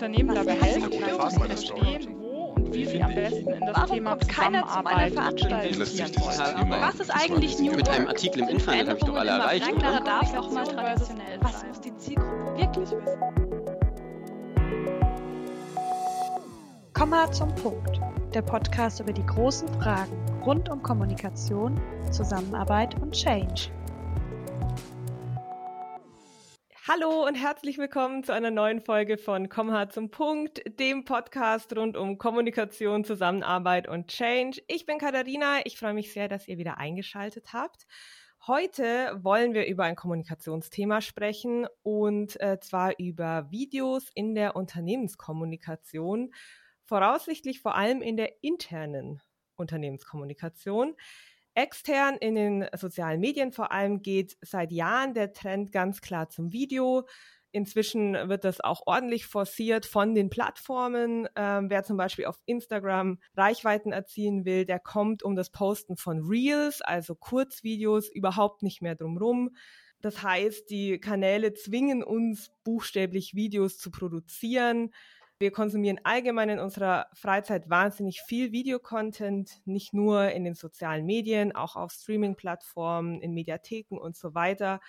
Unternehmen dabei helfen, zu verstehen, wo und wie sie am besten in das Warum Thema Zusammenarbeit Veranstaltung? investieren wollen. Was ist eigentlich New Mit einem? Artikel im Internet habe ich doch alle erreicht, oder? darf auch mal traditionell Was muss die Zielgruppe wirklich wissen? Komma zum Punkt. Der Podcast über die großen Fragen rund um Kommunikation, Zusammenarbeit und Change. Hallo und herzlich willkommen zu einer neuen Folge von Komm hart zum Punkt, dem Podcast rund um Kommunikation, Zusammenarbeit und Change. Ich bin Katharina, ich freue mich sehr, dass ihr wieder eingeschaltet habt. Heute wollen wir über ein Kommunikationsthema sprechen und äh, zwar über Videos in der Unternehmenskommunikation, voraussichtlich vor allem in der internen Unternehmenskommunikation. Extern in den sozialen Medien vor allem geht seit Jahren der Trend ganz klar zum Video. Inzwischen wird das auch ordentlich forciert von den Plattformen. Ähm, wer zum Beispiel auf Instagram Reichweiten erzielen will, der kommt um das Posten von Reels, also Kurzvideos, überhaupt nicht mehr drumrum. Das heißt, die Kanäle zwingen uns buchstäblich Videos zu produzieren. Wir konsumieren allgemein in unserer Freizeit wahnsinnig viel Videocontent, nicht nur in den sozialen Medien, auch auf Streaming-Plattformen, in Mediatheken und so weiter.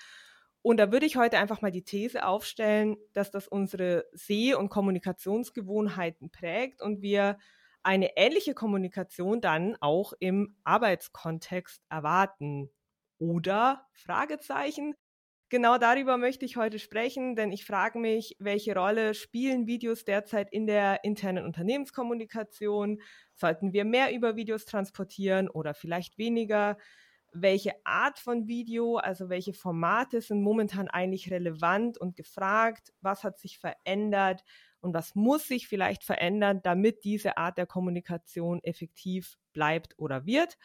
Und da würde ich heute einfach mal die These aufstellen, dass das unsere Seh- und Kommunikationsgewohnheiten prägt und wir eine ähnliche Kommunikation dann auch im Arbeitskontext erwarten. Oder Fragezeichen. Genau darüber möchte ich heute sprechen, denn ich frage mich, welche Rolle spielen Videos derzeit in der internen Unternehmenskommunikation? Sollten wir mehr über Videos transportieren oder vielleicht weniger? Welche Art von Video, also welche Formate sind momentan eigentlich relevant und gefragt? Was hat sich verändert und was muss sich vielleicht verändern, damit diese Art der Kommunikation effektiv bleibt oder wird?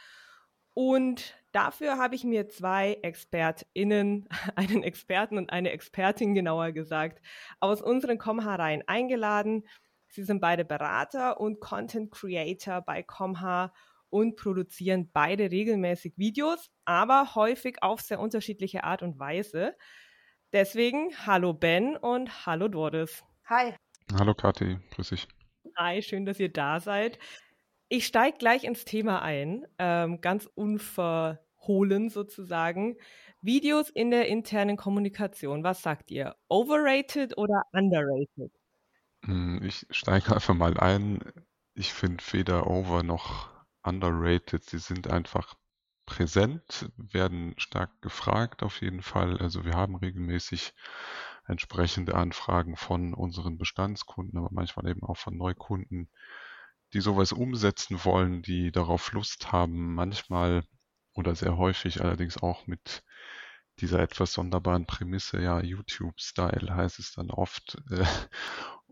Und dafür habe ich mir zwei ExpertInnen, einen Experten und eine Expertin genauer gesagt, aus unseren Comha-Reihen eingeladen. Sie sind beide Berater und Content Creator bei Comha und produzieren beide regelmäßig Videos, aber häufig auf sehr unterschiedliche Art und Weise. Deswegen hallo Ben und hallo Doris. Hi. Hallo Kathi, grüß dich. Hi, schön, dass ihr da seid. Ich steige gleich ins Thema ein, ähm, ganz unverhohlen sozusagen. Videos in der internen Kommunikation, was sagt ihr? Overrated oder underrated? Hm, Ich steige einfach mal ein. Ich finde weder over noch underrated. Sie sind einfach präsent, werden stark gefragt auf jeden Fall. Also wir haben regelmäßig entsprechende Anfragen von unseren Bestandskunden, aber manchmal eben auch von Neukunden, die sowas umsetzen wollen, die darauf Lust haben, manchmal oder sehr häufig allerdings auch mit dieser etwas sonderbaren Prämisse, ja, YouTube-Style heißt es dann oft. Äh,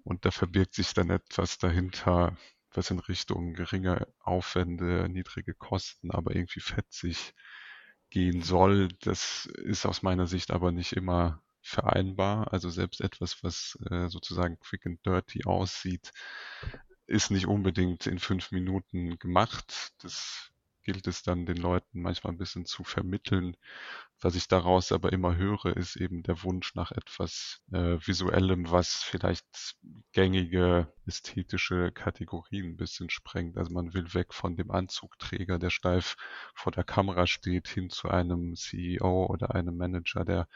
und da verbirgt sich dann etwas dahinter, was in Richtung geringe Aufwände, niedrige Kosten, aber irgendwie fetzig gehen soll. Das ist aus meiner Sicht aber nicht immer vereinbar. Also selbst etwas, was äh, sozusagen quick and dirty aussieht, ist nicht unbedingt in fünf Minuten gemacht. Das gilt es dann den Leuten manchmal ein bisschen zu vermitteln. Was ich daraus aber immer höre, ist eben der Wunsch nach etwas äh, Visuellem, was vielleicht gängige ästhetische Kategorien ein bisschen sprengt. Also man will weg von dem Anzugträger, der steif vor der Kamera steht, hin zu einem CEO oder einem Manager, der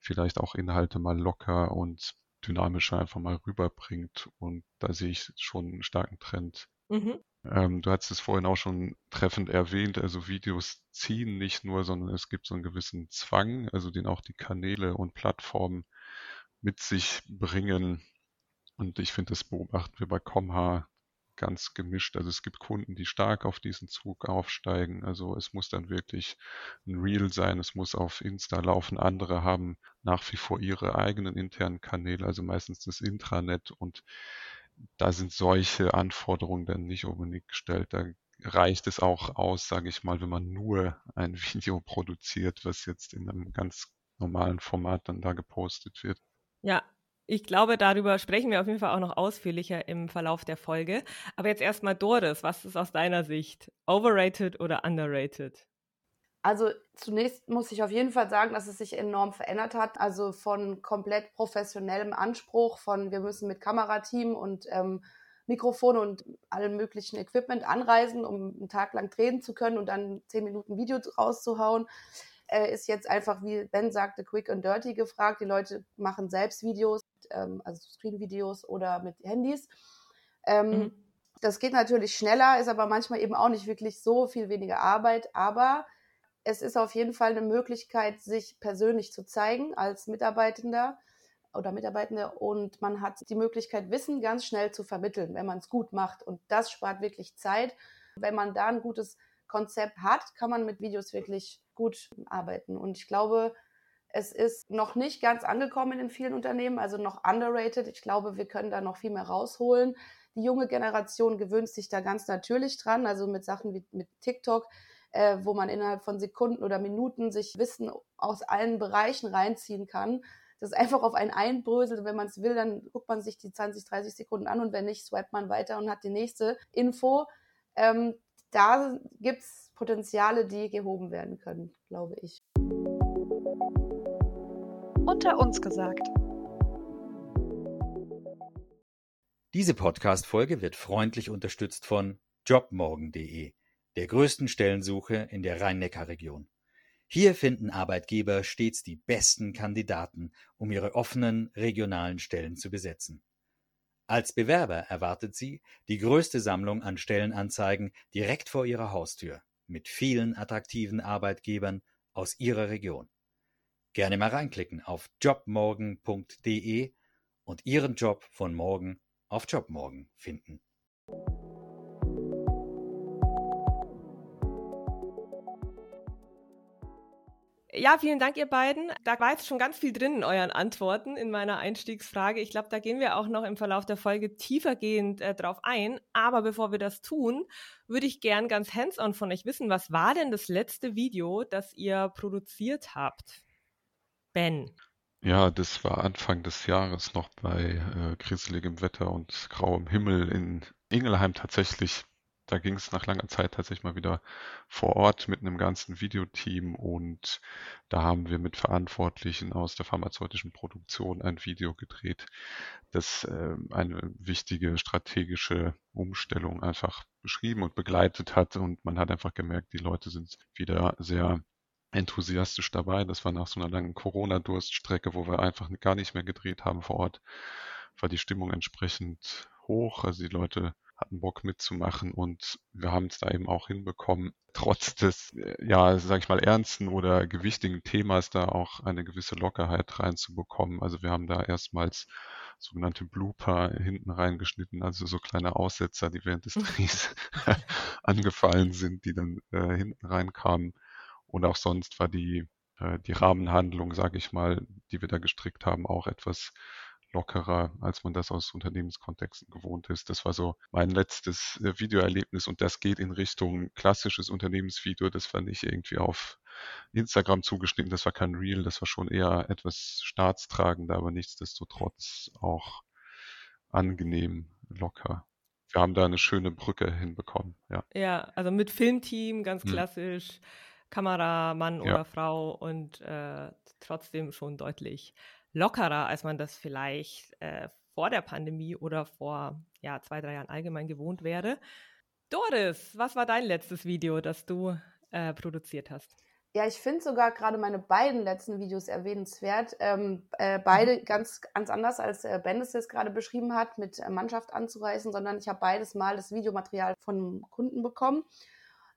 vielleicht auch Inhalte mal locker und dynamischer einfach mal rüberbringt. Und da sehe ich schon einen starken Trend. Mhm. Ähm, du hast es vorhin auch schon treffend erwähnt, also Videos ziehen nicht nur, sondern es gibt so einen gewissen Zwang, also den auch die Kanäle und Plattformen mit sich bringen. Und ich finde, das beobachten wir bei Comha ganz gemischt. Also es gibt Kunden, die stark auf diesen Zug aufsteigen. Also es muss dann wirklich ein Reel sein, es muss auf Insta laufen. Andere haben nach wie vor ihre eigenen internen Kanäle, also meistens das Intranet und da sind solche Anforderungen dann nicht unbedingt gestellt. Da reicht es auch aus, sage ich mal, wenn man nur ein Video produziert, was jetzt in einem ganz normalen Format dann da gepostet wird. Ja, ich glaube, darüber sprechen wir auf jeden Fall auch noch ausführlicher im Verlauf der Folge. Aber jetzt erstmal Doris, was ist aus deiner Sicht? Overrated oder underrated? Also zunächst muss ich auf jeden Fall sagen, dass es sich enorm verändert hat. Also von komplett professionellem Anspruch, von wir müssen mit Kamerateam und ähm, Mikrofone und allem möglichen Equipment anreisen, um einen Tag lang drehen zu können und dann zehn Minuten Video rauszuhauen, äh, ist jetzt einfach, wie Ben sagte, quick and dirty gefragt. Die Leute machen selbst Videos, ähm, also Screen-Videos oder mit Handys. Ähm, mhm. Das geht natürlich schneller, ist aber manchmal eben auch nicht wirklich so viel weniger Arbeit, aber es ist auf jeden Fall eine Möglichkeit, sich persönlich zu zeigen als Mitarbeitender oder Mitarbeitende und man hat die Möglichkeit, Wissen ganz schnell zu vermitteln, wenn man es gut macht. Und das spart wirklich Zeit. Wenn man da ein gutes Konzept hat, kann man mit Videos wirklich gut arbeiten. Und ich glaube, es ist noch nicht ganz angekommen in vielen Unternehmen, also noch underrated. Ich glaube, wir können da noch viel mehr rausholen. Die junge Generation gewöhnt sich da ganz natürlich dran, also mit Sachen wie mit TikTok äh, wo man innerhalb von Sekunden oder Minuten sich Wissen aus allen Bereichen reinziehen kann. Das einfach auf einen einbröselt. Wenn man es will, dann guckt man sich die 20, 30 Sekunden an und wenn nicht, swipet man weiter und hat die nächste Info. Ähm, da gibt es Potenziale, die gehoben werden können, glaube ich. Unter uns gesagt. Diese Podcast-Folge wird freundlich unterstützt von jobmorgen.de der größten Stellensuche in der Rhein-Neckar-Region. Hier finden Arbeitgeber stets die besten Kandidaten, um ihre offenen regionalen Stellen zu besetzen. Als Bewerber erwartet Sie die größte Sammlung an Stellenanzeigen direkt vor Ihrer Haustür mit vielen attraktiven Arbeitgebern aus Ihrer Region. Gerne mal reinklicken auf jobmorgen.de und Ihren Job von morgen auf Jobmorgen finden. Ja, vielen Dank, ihr beiden. Da war jetzt schon ganz viel drin in euren Antworten in meiner Einstiegsfrage. Ich glaube, da gehen wir auch noch im Verlauf der Folge tiefergehend äh, drauf ein. Aber bevor wir das tun, würde ich gern ganz hands-on von euch wissen, was war denn das letzte Video, das ihr produziert habt? Ben. Ja, das war Anfang des Jahres noch bei äh, kriseligem Wetter und grauem Himmel in Ingelheim tatsächlich da ging es nach langer Zeit tatsächlich mal wieder vor Ort mit einem ganzen Videoteam und da haben wir mit Verantwortlichen aus der pharmazeutischen Produktion ein Video gedreht, das äh, eine wichtige strategische Umstellung einfach beschrieben und begleitet hat und man hat einfach gemerkt, die Leute sind wieder sehr enthusiastisch dabei. Das war nach so einer langen Corona-Durststrecke, wo wir einfach gar nicht mehr gedreht haben vor Ort, war die Stimmung entsprechend hoch. Also die Leute hatten Bock mitzumachen und wir haben es da eben auch hinbekommen, trotz des, äh, ja, sag ich mal, ernsten oder gewichtigen Themas da auch eine gewisse Lockerheit reinzubekommen. Also wir haben da erstmals sogenannte Blooper hinten reingeschnitten, also so kleine Aussetzer, die während des Drehs angefallen sind, die dann äh, hinten reinkamen. Und auch sonst war die, äh, die Rahmenhandlung, sage ich mal, die wir da gestrickt haben, auch etwas lockerer, als man das aus Unternehmenskontexten gewohnt ist. Das war so mein letztes äh, Videoerlebnis und das geht in Richtung klassisches Unternehmensvideo. Das war nicht irgendwie auf Instagram zugeschnitten, das war kein Reel, das war schon eher etwas staatstragender, aber nichtsdestotrotz auch angenehm, locker. Wir haben da eine schöne Brücke hinbekommen, ja. Ja, also mit Filmteam, ganz hm. klassisch, hm. Kameramann ja. oder Frau und äh, trotzdem schon deutlich lockerer, als man das vielleicht äh, vor der Pandemie oder vor ja, zwei, drei Jahren allgemein gewohnt wäre. Doris, was war dein letztes Video, das du äh, produziert hast? Ja, ich finde sogar gerade meine beiden letzten Videos erwähnenswert. Ähm, äh, beide mhm. ganz, ganz anders, als äh, Ben es jetzt gerade beschrieben hat, mit äh, Mannschaft anzureißen, sondern ich habe beides Mal das Videomaterial von Kunden bekommen.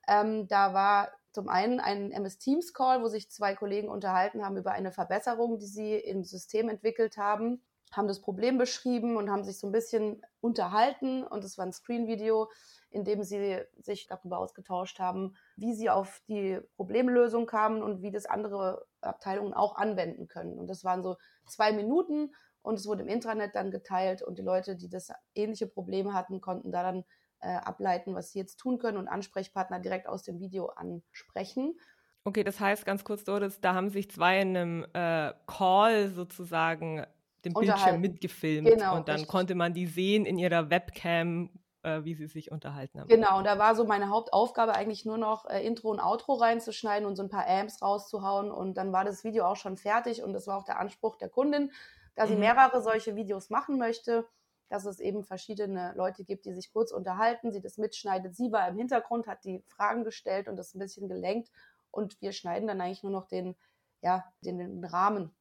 Ähm, da war zum einen ein MS Teams Call, wo sich zwei Kollegen unterhalten haben über eine Verbesserung, die sie im System entwickelt haben, haben das Problem beschrieben und haben sich so ein bisschen unterhalten und es war ein Screen-Video, in dem sie sich darüber ausgetauscht haben, wie sie auf die Problemlösung kamen und wie das andere Abteilungen auch anwenden können. Und das waren so zwei Minuten und es wurde im Intranet dann geteilt und die Leute, die das ähnliche Problem hatten, konnten da dann äh, ableiten, was sie jetzt tun können und Ansprechpartner direkt aus dem Video ansprechen. Okay, das heißt ganz kurz, Doris, da haben sich zwei in einem äh, Call sozusagen den Bildschirm mitgefilmt genau, und dann richtig. konnte man die sehen in ihrer Webcam äh, wie sie sich unterhalten haben. Genau, und da war so meine Hauptaufgabe eigentlich nur noch äh, Intro und Outro reinzuschneiden und so ein paar Amps rauszuhauen und dann war das Video auch schon fertig und das war auch der Anspruch der Kundin, da sie mhm. mehrere solche Videos machen möchte, dass es eben verschiedene Leute gibt, die sich kurz unterhalten, sie das mitschneidet. Sie war im Hintergrund, hat die Fragen gestellt und das ein bisschen gelenkt und wir schneiden dann eigentlich nur noch den, ja, den, den Rahmen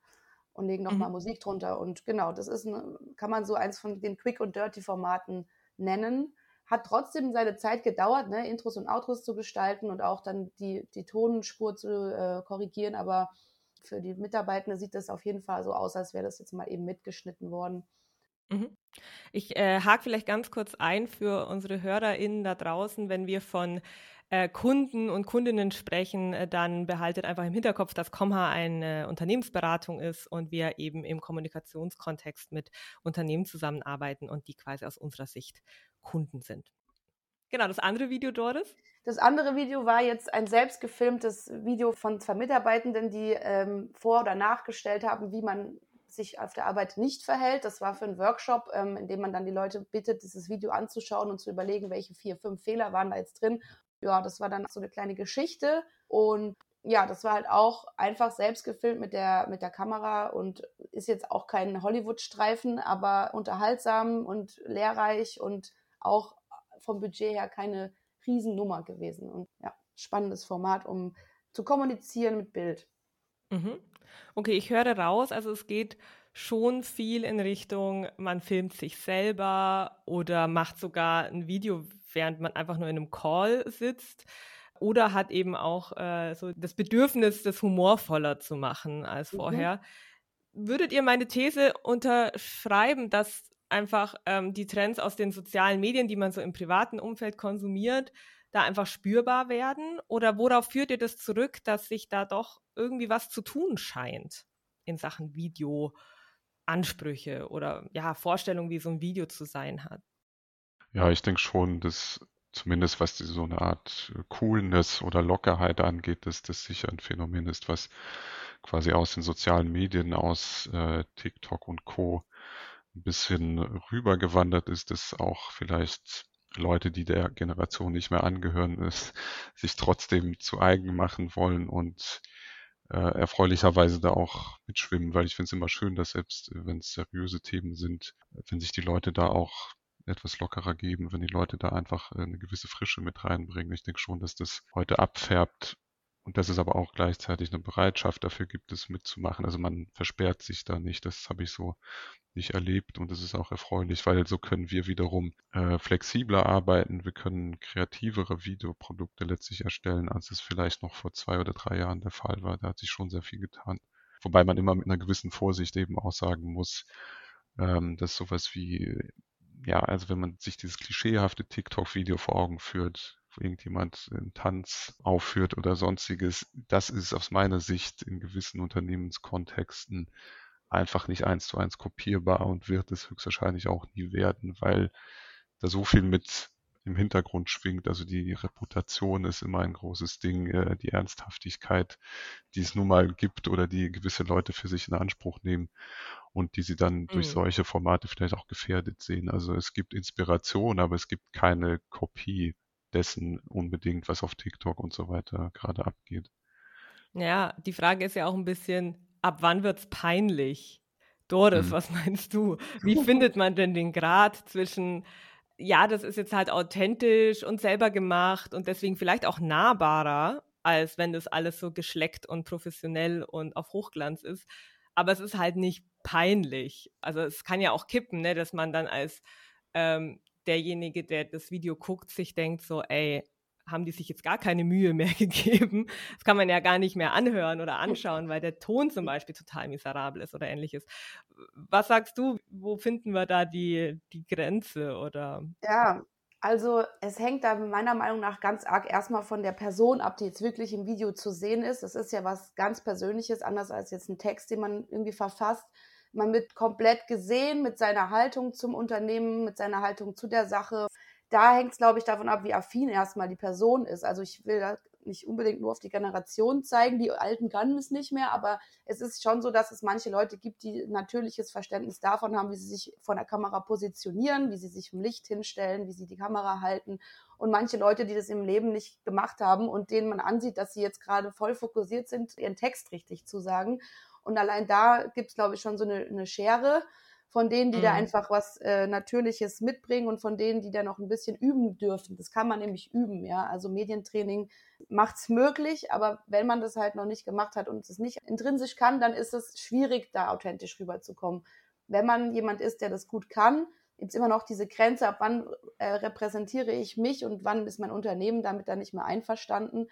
und legen nochmal mhm. Musik drunter. Und genau, das ist, ein, kann man so eins von den Quick- und Dirty-Formaten nennen. Hat trotzdem seine Zeit gedauert, ne, Intros und Outros zu gestalten und auch dann die, die Tonspur zu äh, korrigieren. Aber für die Mitarbeitenden sieht das auf jeden Fall so aus, als wäre das jetzt mal eben mitgeschnitten worden. Mhm. Ich äh, hake vielleicht ganz kurz ein für unsere HörerInnen da draußen, wenn wir von äh, Kunden und Kundinnen sprechen, äh, dann behaltet einfach im Hinterkopf, dass Comha eine Unternehmensberatung ist und wir eben im Kommunikationskontext mit Unternehmen zusammenarbeiten und die quasi aus unserer Sicht Kunden sind. Genau, das andere Video, Doris? Das andere Video war jetzt ein selbst gefilmtes Video von zwei Mitarbeitenden, die ähm, vor- oder nachgestellt haben, wie man sich auf der Arbeit nicht verhält. Das war für einen Workshop, ähm, in dem man dann die Leute bittet, dieses Video anzuschauen und zu überlegen, welche vier, fünf Fehler waren da jetzt drin ja, das war dann so eine kleine Geschichte und ja, das war halt auch einfach selbst gefilmt mit der, mit der Kamera und ist jetzt auch kein Hollywood-Streifen, aber unterhaltsam und lehrreich und auch vom Budget her keine Riesennummer gewesen. Und ja, spannendes Format, um zu kommunizieren mit Bild. Mhm. Okay, ich höre raus, also es geht schon viel in Richtung, man filmt sich selber oder macht sogar ein Video, während man einfach nur in einem Call sitzt. Oder hat eben auch äh, so das Bedürfnis, das humorvoller zu machen als mhm. vorher. Mhm. Würdet ihr meine These unterschreiben, dass einfach ähm, die Trends aus den sozialen Medien, die man so im privaten Umfeld konsumiert, da einfach spürbar werden? Oder worauf führt ihr das zurück, dass sich da doch irgendwie was zu tun scheint in Sachen Video? Ansprüche oder ja, Vorstellungen, wie so ein Video zu sein hat. Ja, ich denke schon, dass zumindest was die, so eine Art äh, Coolness oder Lockerheit angeht, dass das sicher ein Phänomen ist, was quasi aus den sozialen Medien, aus äh, TikTok und Co. ein bisschen rübergewandert ist, dass auch vielleicht Leute, die der Generation nicht mehr angehören, ist, sich trotzdem zu eigen machen wollen und äh, erfreulicherweise da auch mitschwimmen, weil ich finde es immer schön, dass selbst wenn es seriöse Themen sind, wenn sich die Leute da auch etwas lockerer geben, wenn die Leute da einfach äh, eine gewisse Frische mit reinbringen. Ich denke schon, dass das heute abfärbt und dass es aber auch gleichzeitig eine Bereitschaft dafür gibt, es mitzumachen. Also man versperrt sich da nicht. Das habe ich so nicht erlebt und das ist auch erfreulich, weil so können wir wiederum äh, flexibler arbeiten. Wir können kreativere Videoprodukte letztlich erstellen, als es vielleicht noch vor zwei oder drei Jahren der Fall war. Da hat sich schon sehr viel getan. Wobei man immer mit einer gewissen Vorsicht eben auch sagen muss, ähm, dass sowas wie ja, also wenn man sich dieses klischeehafte TikTok-Video vor Augen führt, wo irgendjemand einen Tanz aufführt oder sonstiges, das ist aus meiner Sicht in gewissen Unternehmenskontexten einfach nicht eins zu eins kopierbar und wird es höchstwahrscheinlich auch nie werden, weil da so viel mit im Hintergrund schwingt. Also die Reputation ist immer ein großes Ding, äh, die Ernsthaftigkeit, die es nun mal gibt oder die gewisse Leute für sich in Anspruch nehmen und die sie dann mhm. durch solche Formate vielleicht auch gefährdet sehen. Also es gibt Inspiration, aber es gibt keine Kopie dessen unbedingt, was auf TikTok und so weiter gerade abgeht. Ja, die Frage ist ja auch ein bisschen, ab wann wird es peinlich? Doris, hm. was meinst du? Wie findet man denn den Grad zwischen, ja, das ist jetzt halt authentisch und selber gemacht und deswegen vielleicht auch nahbarer, als wenn das alles so geschleckt und professionell und auf Hochglanz ist. Aber es ist halt nicht peinlich. Also es kann ja auch kippen, ne, dass man dann als ähm, derjenige, der das Video guckt, sich denkt so, ey, haben die sich jetzt gar keine Mühe mehr gegeben. Das kann man ja gar nicht mehr anhören oder anschauen, weil der Ton zum Beispiel total miserabel ist oder ähnliches. Was sagst du, wo finden wir da die, die Grenze oder? Ja, also es hängt da meiner Meinung nach ganz arg erstmal von der Person ab, die jetzt wirklich im Video zu sehen ist. Das ist ja was ganz Persönliches, anders als jetzt ein Text, den man irgendwie verfasst. Man wird komplett gesehen mit seiner Haltung zum Unternehmen, mit seiner Haltung zu der Sache da hängt es, glaube ich, davon ab, wie affin erstmal die Person ist. Also ich will nicht unbedingt nur auf die Generation zeigen, die Alten können es nicht mehr, aber es ist schon so, dass es manche Leute gibt, die natürliches Verständnis davon haben, wie sie sich vor der Kamera positionieren, wie sie sich im Licht hinstellen, wie sie die Kamera halten und manche Leute, die das im Leben nicht gemacht haben und denen man ansieht, dass sie jetzt gerade voll fokussiert sind, ihren Text richtig zu sagen. Und allein da gibt es, glaube ich, schon so eine, eine Schere von denen, die mhm. da einfach was äh, Natürliches mitbringen und von denen, die da noch ein bisschen üben dürfen. Das kann man nämlich üben, ja. Also Medientraining macht es möglich, aber wenn man das halt noch nicht gemacht hat und es nicht intrinsisch kann, dann ist es schwierig, da authentisch rüberzukommen. Wenn man jemand ist, der das gut kann, gibt es immer noch diese Grenze, ab wann äh, repräsentiere ich mich und wann ist mein Unternehmen damit dann nicht mehr einverstanden.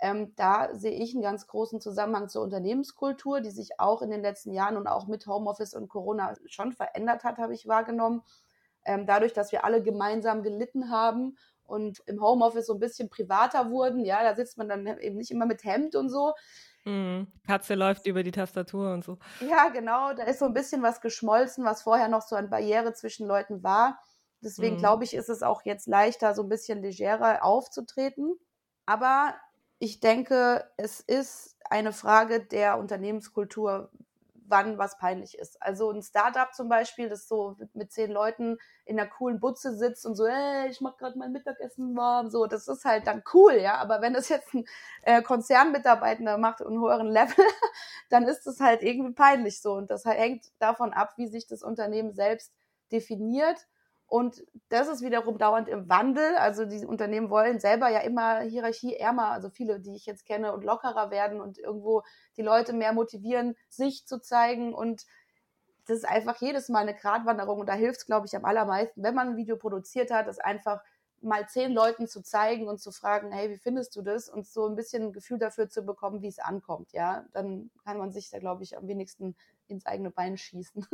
Ähm, da sehe ich einen ganz großen Zusammenhang zur Unternehmenskultur, die sich auch in den letzten Jahren und auch mit Homeoffice und Corona schon verändert hat, habe ich wahrgenommen. Ähm, dadurch, dass wir alle gemeinsam gelitten haben und im Homeoffice so ein bisschen privater wurden, ja, da sitzt man dann eben nicht immer mit Hemd und so. Mhm. Katze läuft über die Tastatur und so. Ja, genau, da ist so ein bisschen was geschmolzen, was vorher noch so eine Barriere zwischen Leuten war. Deswegen mhm. glaube ich, ist es auch jetzt leichter, so ein bisschen legerer aufzutreten. Aber ich denke, es ist eine Frage der Unternehmenskultur, wann was peinlich ist. Also ein Startup zum Beispiel, das so mit zehn Leuten in einer coolen Butze sitzt und so, hey, ich mach gerade mein Mittagessen warm, so, das ist halt dann cool, ja. Aber wenn das jetzt ein äh, Konzernmitarbeiter macht und höheren Level, dann ist es halt irgendwie peinlich so. Und das hängt davon ab, wie sich das Unternehmen selbst definiert und das ist wiederum dauernd im Wandel. Also die Unternehmen wollen selber ja immer hierarchieärmer, also viele, die ich jetzt kenne, und lockerer werden und irgendwo die Leute mehr motivieren, sich zu zeigen. Und das ist einfach jedes Mal eine Gratwanderung. Und da hilft es, glaube ich, am allermeisten, wenn man ein Video produziert hat, das einfach mal zehn Leuten zu zeigen und zu fragen, hey, wie findest du das? Und so ein bisschen ein Gefühl dafür zu bekommen, wie es ankommt, ja. Dann kann man sich da, glaube ich, am wenigsten ins eigene Bein schießen.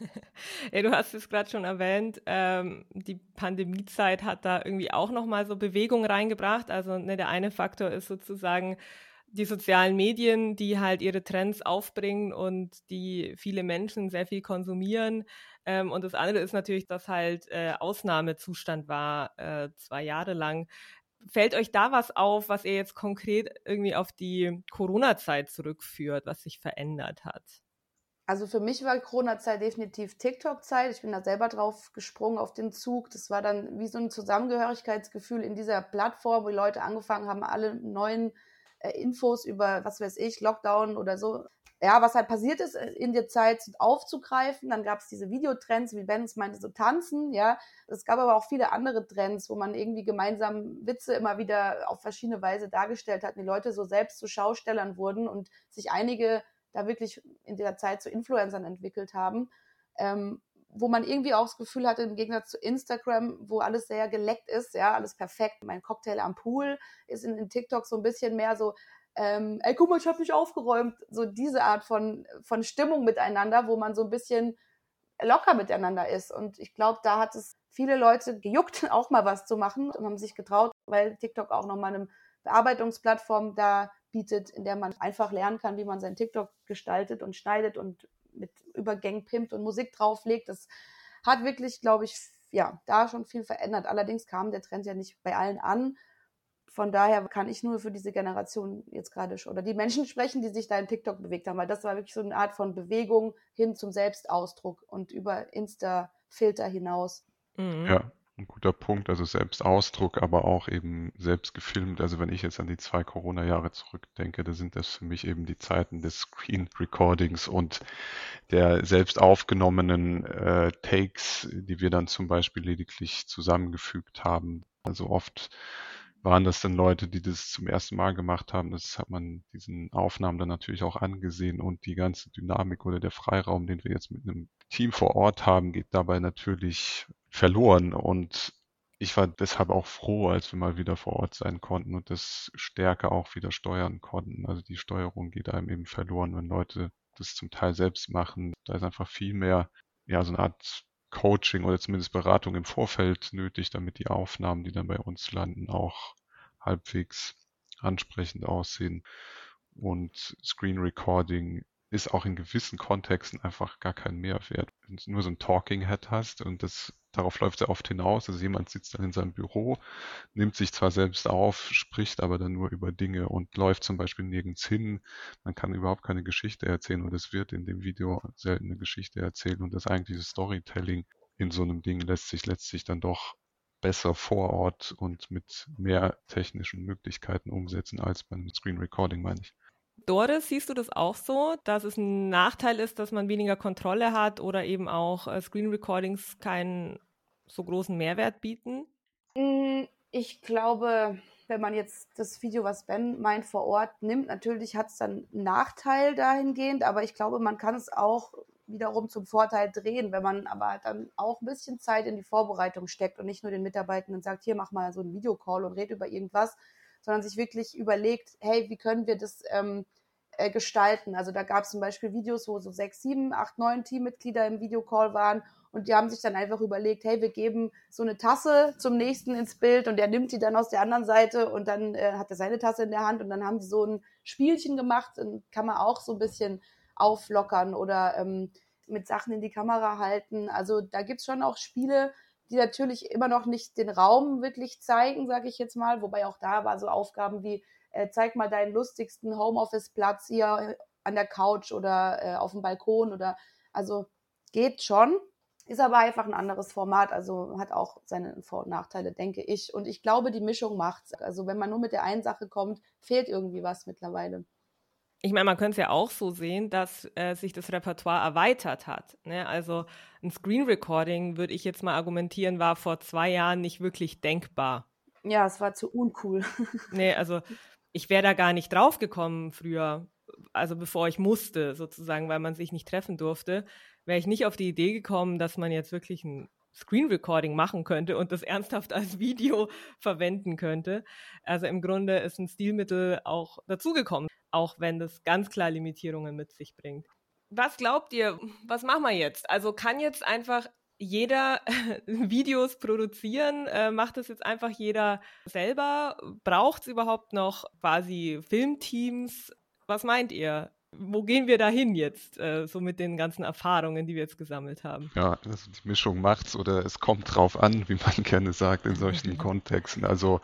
ja, du hast es gerade schon erwähnt, ähm, die Pandemiezeit hat da irgendwie auch nochmal so Bewegung reingebracht. Also ne, der eine Faktor ist sozusagen die sozialen Medien, die halt ihre Trends aufbringen und die viele Menschen sehr viel konsumieren. Ähm, und das andere ist natürlich, dass halt äh, Ausnahmezustand war, äh, zwei Jahre lang. Fällt euch da was auf, was ihr jetzt konkret irgendwie auf die Corona-Zeit zurückführt, was sich verändert hat? Also für mich war Corona-Zeit definitiv TikTok-Zeit. Ich bin da selber drauf gesprungen auf den Zug. Das war dann wie so ein Zusammengehörigkeitsgefühl in dieser Plattform, wo die Leute angefangen haben, alle neuen äh, Infos über, was weiß ich, Lockdown oder so ja, was halt passiert ist äh, in der Zeit aufzugreifen. Dann gab es diese Videotrends, wie Ben es meinte, so tanzen, ja. Es gab aber auch viele andere Trends, wo man irgendwie gemeinsam Witze immer wieder auf verschiedene Weise dargestellt hat und die Leute so selbst zu Schaustellern wurden und sich einige da wirklich in der Zeit zu Influencern entwickelt haben. Ähm, wo man irgendwie auch das Gefühl hatte, im Gegensatz zu Instagram, wo alles sehr geleckt ist, ja, alles perfekt. Mein Cocktail am Pool ist in, in TikTok so ein bisschen mehr so, ähm, ey, guck mal, ich habe nicht aufgeräumt. So diese Art von, von Stimmung miteinander, wo man so ein bisschen locker miteinander ist. Und ich glaube, da hat es viele Leute gejuckt, auch mal was zu machen und haben sich getraut, weil TikTok auch nochmal eine Bearbeitungsplattform da bietet, in der man einfach lernen kann, wie man sein TikTok gestaltet und schneidet und mit Übergängen pimpt und Musik drauflegt. Das hat wirklich, glaube ich, ja, da schon viel verändert. Allerdings kam der Trend ja nicht bei allen an. Von daher kann ich nur für diese Generation jetzt gerade oder die Menschen sprechen, die sich da in TikTok bewegt haben, weil das war wirklich so eine Art von Bewegung hin zum Selbstausdruck und über Insta-Filter hinaus. Mhm. Ja, ein guter Punkt. Also Selbstausdruck, aber auch eben selbst gefilmt. Also wenn ich jetzt an die zwei Corona-Jahre zurückdenke, da sind das für mich eben die Zeiten des Screen Recordings und der selbst aufgenommenen äh, Takes, die wir dann zum Beispiel lediglich zusammengefügt haben. Also oft waren das denn Leute, die das zum ersten Mal gemacht haben. Das hat man diesen Aufnahmen dann natürlich auch angesehen und die ganze Dynamik oder der Freiraum, den wir jetzt mit einem Team vor Ort haben, geht dabei natürlich verloren und ich war deshalb auch froh, als wir mal wieder vor Ort sein konnten und das stärker auch wieder steuern konnten. Also die Steuerung geht einem eben verloren, wenn Leute das zum Teil selbst machen. Da ist einfach viel mehr, ja, so eine Art Coaching oder zumindest Beratung im Vorfeld nötig, damit die Aufnahmen, die dann bei uns landen, auch halbwegs ansprechend aussehen. Und Screen Recording ist auch in gewissen Kontexten einfach gar kein Mehrwert. Wenn du nur so ein Talking Head hast und das darauf läuft ja oft hinaus. Also jemand sitzt dann in seinem Büro, nimmt sich zwar selbst auf, spricht aber dann nur über Dinge und läuft zum Beispiel nirgends hin. Man kann überhaupt keine Geschichte erzählen und es wird in dem Video selten eine Geschichte erzählen und das eigentliche Storytelling in so einem Ding lässt sich letztlich dann doch besser vor Ort und mit mehr technischen Möglichkeiten umsetzen als beim Screen Recording, meine ich. Doris, siehst du das auch so, dass es ein Nachteil ist, dass man weniger Kontrolle hat oder eben auch äh, Screen Recordings keinen so großen Mehrwert bieten? Mm, ich glaube, wenn man jetzt das Video, was Ben meint, vor Ort nimmt, natürlich hat es dann einen Nachteil dahingehend, aber ich glaube, man kann es auch wiederum zum Vorteil drehen, wenn man aber halt dann auch ein bisschen Zeit in die Vorbereitung steckt und nicht nur den Mitarbeitenden sagt, hier mach mal so einen Videocall und red über irgendwas, sondern sich wirklich überlegt, hey, wie können wir das ähm, äh, gestalten? Also da gab es zum Beispiel Videos, wo so sechs, sieben, acht, neun Teammitglieder im Videocall waren und die haben sich dann einfach überlegt, hey, wir geben so eine Tasse zum nächsten ins Bild und der nimmt die dann aus der anderen Seite und dann äh, hat er seine Tasse in der Hand und dann haben sie so ein Spielchen gemacht und kann man auch so ein bisschen auflockern oder ähm, mit Sachen in die Kamera halten. Also da gibt's schon auch Spiele, die natürlich immer noch nicht den Raum wirklich zeigen, sage ich jetzt mal. Wobei auch da war so Aufgaben wie, äh, zeig mal deinen lustigsten Homeoffice-Platz hier an der Couch oder äh, auf dem Balkon oder also geht schon. Ist aber einfach ein anderes Format, also hat auch seine Vor- und Nachteile, denke ich. Und ich glaube, die Mischung macht's. Also wenn man nur mit der einen Sache kommt, fehlt irgendwie was mittlerweile ich meine, man könnte es ja auch so sehen, dass äh, sich das Repertoire erweitert hat. Ne? Also ein Screen Recording, würde ich jetzt mal argumentieren, war vor zwei Jahren nicht wirklich denkbar. Ja, es war zu uncool. nee, also ich wäre da gar nicht drauf gekommen früher, also bevor ich musste, sozusagen, weil man sich nicht treffen durfte, wäre ich nicht auf die Idee gekommen, dass man jetzt wirklich ein Screen Recording machen könnte und das ernsthaft als Video verwenden könnte. Also im Grunde ist ein Stilmittel auch dazugekommen auch wenn das ganz klar Limitierungen mit sich bringt. Was glaubt ihr, was machen wir jetzt? Also kann jetzt einfach jeder Videos produzieren? Äh, macht das jetzt einfach jeder selber? Braucht es überhaupt noch quasi Filmteams? Was meint ihr? Wo gehen wir da hin jetzt, äh, so mit den ganzen Erfahrungen, die wir jetzt gesammelt haben? Ja, also die Mischung macht's oder es kommt drauf an, wie man gerne sagt in solchen Kontexten. Also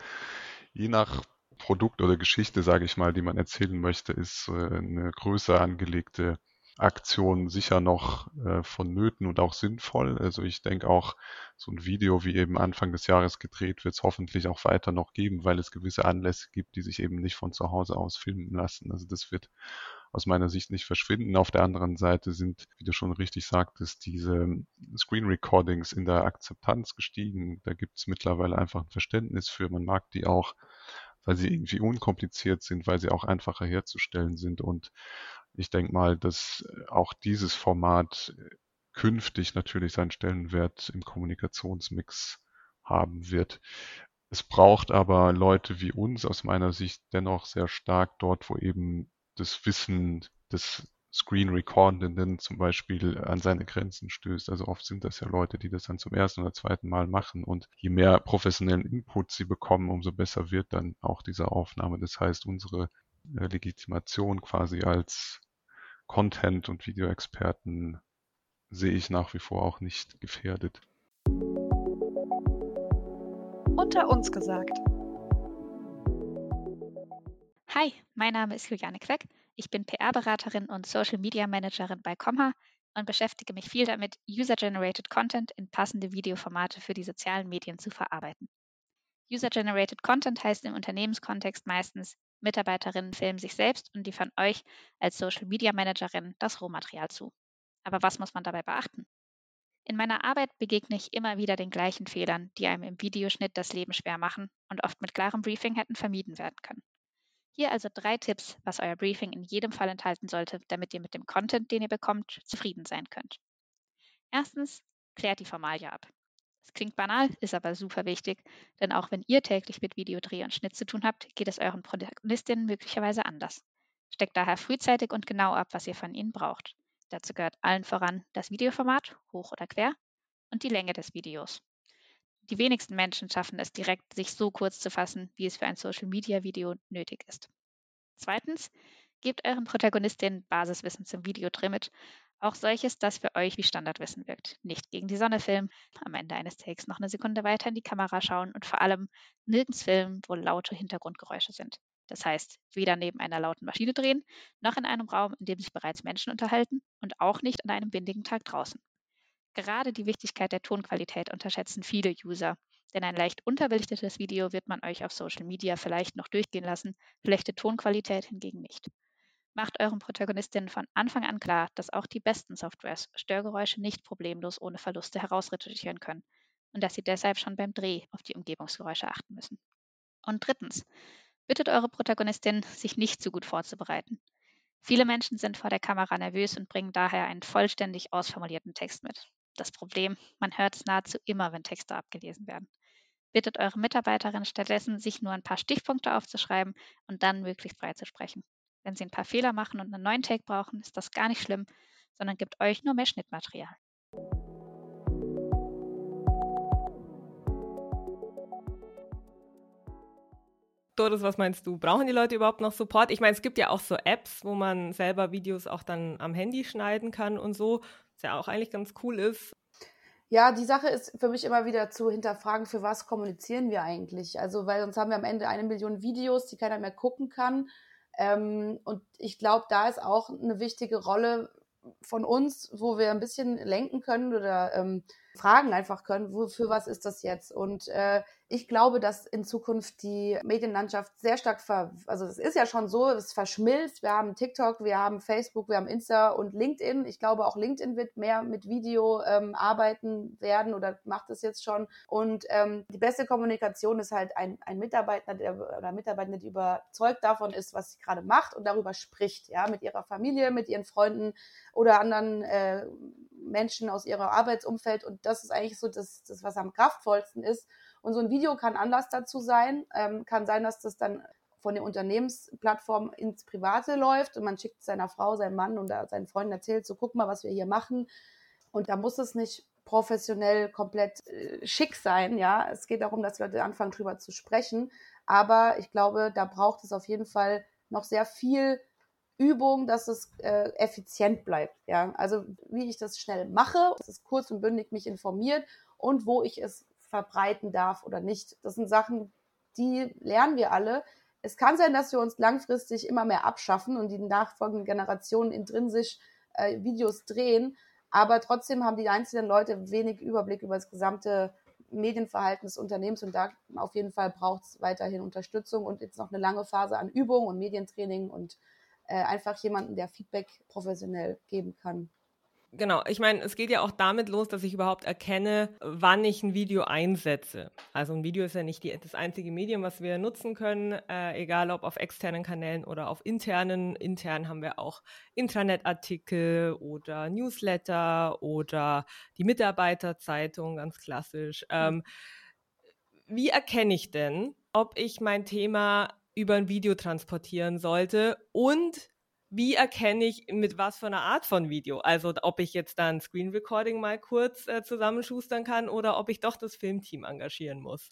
je nach Produkt oder Geschichte, sage ich mal, die man erzählen möchte, ist äh, eine größer angelegte Aktion sicher noch äh, vonnöten und auch sinnvoll. Also ich denke auch, so ein Video wie eben Anfang des Jahres gedreht wird es hoffentlich auch weiter noch geben, weil es gewisse Anlässe gibt, die sich eben nicht von zu Hause aus filmen lassen. Also das wird aus meiner Sicht nicht verschwinden. Auf der anderen Seite sind, wie du schon richtig sagtest, diese Screen Recordings in der Akzeptanz gestiegen. Da gibt es mittlerweile einfach ein Verständnis für. Man mag die auch weil sie irgendwie unkompliziert sind, weil sie auch einfacher herzustellen sind. Und ich denke mal, dass auch dieses Format künftig natürlich seinen Stellenwert im Kommunikationsmix haben wird. Es braucht aber Leute wie uns aus meiner Sicht dennoch sehr stark dort, wo eben das Wissen des Screen Recordenden zum Beispiel an seine Grenzen stößt. Also oft sind das ja Leute, die das dann zum ersten oder zweiten Mal machen. Und je mehr professionellen Input sie bekommen, umso besser wird dann auch diese Aufnahme. Das heißt, unsere äh, Legitimation quasi als Content- und Videoexperten sehe ich nach wie vor auch nicht gefährdet. Unter uns gesagt. Hi, mein Name ist Juliane Queck. Ich bin PR-Beraterin und Social Media Managerin bei Comha und beschäftige mich viel damit, User-Generated Content in passende Videoformate für die sozialen Medien zu verarbeiten. User-Generated Content heißt im Unternehmenskontext meistens, Mitarbeiterinnen filmen sich selbst und liefern euch als Social Media Managerin das Rohmaterial zu. Aber was muss man dabei beachten? In meiner Arbeit begegne ich immer wieder den gleichen Fehlern, die einem im Videoschnitt das Leben schwer machen und oft mit klarem Briefing hätten vermieden werden können. Hier also drei Tipps, was euer Briefing in jedem Fall enthalten sollte, damit ihr mit dem Content, den ihr bekommt, zufrieden sein könnt. Erstens, klärt die Formalie ab. Es klingt banal, ist aber super wichtig, denn auch wenn ihr täglich mit Videodreh und Schnitt zu tun habt, geht es euren Protagonistinnen möglicherweise anders. Steckt daher frühzeitig und genau ab, was ihr von ihnen braucht. Dazu gehört allen voran das Videoformat, hoch oder quer, und die Länge des Videos. Die wenigsten Menschen schaffen es direkt, sich so kurz zu fassen, wie es für ein Social-Media-Video nötig ist. Zweitens, gebt euren Protagonistinnen Basiswissen zum Videodreh mit, Auch solches, das für euch wie Standardwissen wirkt. Nicht gegen die Sonne filmen, am Ende eines Takes noch eine Sekunde weiter in die Kamera schauen und vor allem nirgends filmen, wo laute Hintergrundgeräusche sind. Das heißt, weder neben einer lauten Maschine drehen, noch in einem Raum, in dem sich bereits Menschen unterhalten und auch nicht an einem windigen Tag draußen. Gerade die Wichtigkeit der Tonqualität unterschätzen viele User, denn ein leicht unterbelichtetes Video wird man euch auf Social Media vielleicht noch durchgehen lassen, schlechte Tonqualität hingegen nicht. Macht euren Protagonistinnen von Anfang an klar, dass auch die besten Softwares Störgeräusche nicht problemlos ohne Verluste herausretuschieren können und dass sie deshalb schon beim Dreh auf die Umgebungsgeräusche achten müssen. Und drittens, bittet eure Protagonistin, sich nicht zu gut vorzubereiten. Viele Menschen sind vor der Kamera nervös und bringen daher einen vollständig ausformulierten Text mit. Das Problem, man hört es nahezu immer, wenn Texte abgelesen werden. Bittet eure Mitarbeiterin stattdessen, sich nur ein paar Stichpunkte aufzuschreiben und dann möglichst frei zu sprechen. Wenn Sie ein paar Fehler machen und einen neuen Take brauchen, ist das gar nicht schlimm, sondern gibt euch nur mehr Schnittmaterial. Doris, was meinst du? Brauchen die Leute überhaupt noch Support? Ich meine, es gibt ja auch so Apps, wo man selber Videos auch dann am Handy schneiden kann und so, was ja auch eigentlich ganz cool ist. Ja, die Sache ist für mich immer wieder zu hinterfragen, für was kommunizieren wir eigentlich? Also, weil sonst haben wir am Ende eine Million Videos, die keiner mehr gucken kann. Ähm, und ich glaube, da ist auch eine wichtige Rolle von uns, wo wir ein bisschen lenken können oder ähm, fragen einfach können, wofür was ist das jetzt? Und äh, ich glaube, dass in Zukunft die Medienlandschaft sehr stark ver, also es ist ja schon so, es verschmilzt. Wir haben TikTok, wir haben Facebook, wir haben Insta und LinkedIn. Ich glaube, auch LinkedIn wird mehr mit Video ähm, arbeiten werden oder macht es jetzt schon. Und ähm, die beste Kommunikation ist halt ein, ein Mitarbeiter der, oder Mitarbeiter, die überzeugt davon ist, was sie gerade macht und darüber spricht, ja, mit ihrer Familie, mit ihren Freunden oder anderen äh, Menschen aus ihrem Arbeitsumfeld. Und das ist eigentlich so das, das, was am kraftvollsten ist. Und so ein Video kann Anlass dazu sein. Ähm, kann sein, dass das dann von der Unternehmensplattform ins Private läuft und man schickt seiner Frau, seinem Mann und seinen Freunden erzählt, so guck mal, was wir hier machen. Und da muss es nicht professionell komplett äh, schick sein, ja. Es geht darum, dass Leute anfangen, drüber zu sprechen. Aber ich glaube, da braucht es auf jeden Fall noch sehr viel Übung, dass es äh, effizient bleibt. Ja, also wie ich das schnell mache, dass es kurz und bündig mich informiert und wo ich es verbreiten darf oder nicht. Das sind Sachen, die lernen wir alle. Es kann sein, dass wir uns langfristig immer mehr abschaffen und die nachfolgenden Generationen intrinsisch äh, Videos drehen, aber trotzdem haben die einzelnen Leute wenig Überblick über das gesamte Medienverhalten des Unternehmens und da auf jeden Fall braucht es weiterhin Unterstützung und jetzt noch eine lange Phase an Übung und Medientraining und äh, einfach jemanden, der Feedback professionell geben kann. Genau, ich meine, es geht ja auch damit los, dass ich überhaupt erkenne, wann ich ein Video einsetze. Also ein Video ist ja nicht die, das einzige Medium, was wir nutzen können, äh, egal ob auf externen Kanälen oder auf internen. Intern haben wir auch Intranet-Artikel oder Newsletter oder die Mitarbeiterzeitung, ganz klassisch. Ähm, wie erkenne ich denn, ob ich mein Thema über ein Video transportieren sollte und wie erkenne ich, mit was für einer Art von Video? Also ob ich jetzt dann Screen Recording mal kurz äh, zusammenschustern kann oder ob ich doch das Filmteam engagieren muss.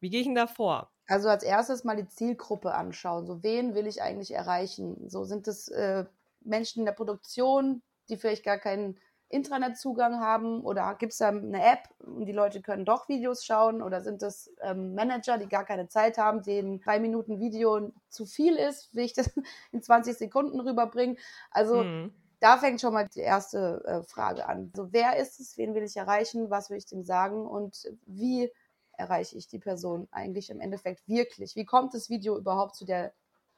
Wie gehe ich denn da vor? Also als erstes mal die Zielgruppe anschauen. So, wen will ich eigentlich erreichen? So sind es äh, Menschen in der Produktion, die vielleicht gar keinen Intranet-Zugang haben oder gibt es da eine App und die Leute können doch Videos schauen oder sind das ähm, Manager, die gar keine Zeit haben, denen drei Minuten Video zu viel ist, will ich das in 20 Sekunden rüberbringen. Also mhm. da fängt schon mal die erste äh, Frage an. So, wer ist es, wen will ich erreichen, was will ich dem sagen und wie erreiche ich die Person eigentlich im Endeffekt wirklich? Wie kommt das Video überhaupt zu der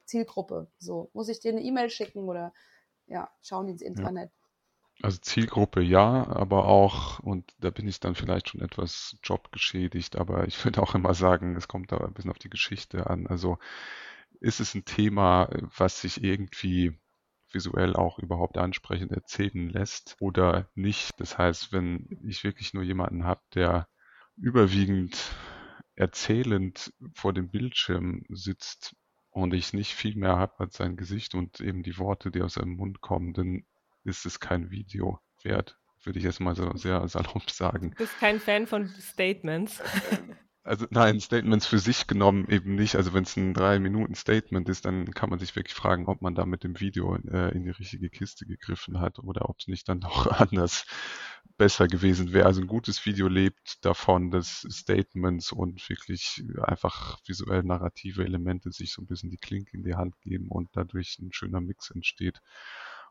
Zielgruppe? So, muss ich dir eine E-Mail schicken oder ja, schauen die ins Intranet? Ja. Also Zielgruppe ja, aber auch, und da bin ich dann vielleicht schon etwas jobgeschädigt, aber ich würde auch immer sagen, es kommt da ein bisschen auf die Geschichte an. Also ist es ein Thema, was sich irgendwie visuell auch überhaupt ansprechend erzählen lässt oder nicht. Das heißt, wenn ich wirklich nur jemanden habe, der überwiegend erzählend vor dem Bildschirm sitzt und ich nicht viel mehr habe als sein Gesicht und eben die Worte, die aus seinem Mund kommen, dann ist es kein Video wert, würde ich jetzt mal so sehr salopp sagen. Du bist kein Fan von Statements. Also nein, Statements für sich genommen eben nicht. Also wenn es ein drei Minuten Statement ist, dann kann man sich wirklich fragen, ob man da mit dem Video äh, in die richtige Kiste gegriffen hat oder ob es nicht dann doch anders besser gewesen wäre. Also ein gutes Video lebt davon, dass Statements und wirklich einfach visuell narrative Elemente sich so ein bisschen die Klinke in die Hand geben und dadurch ein schöner Mix entsteht.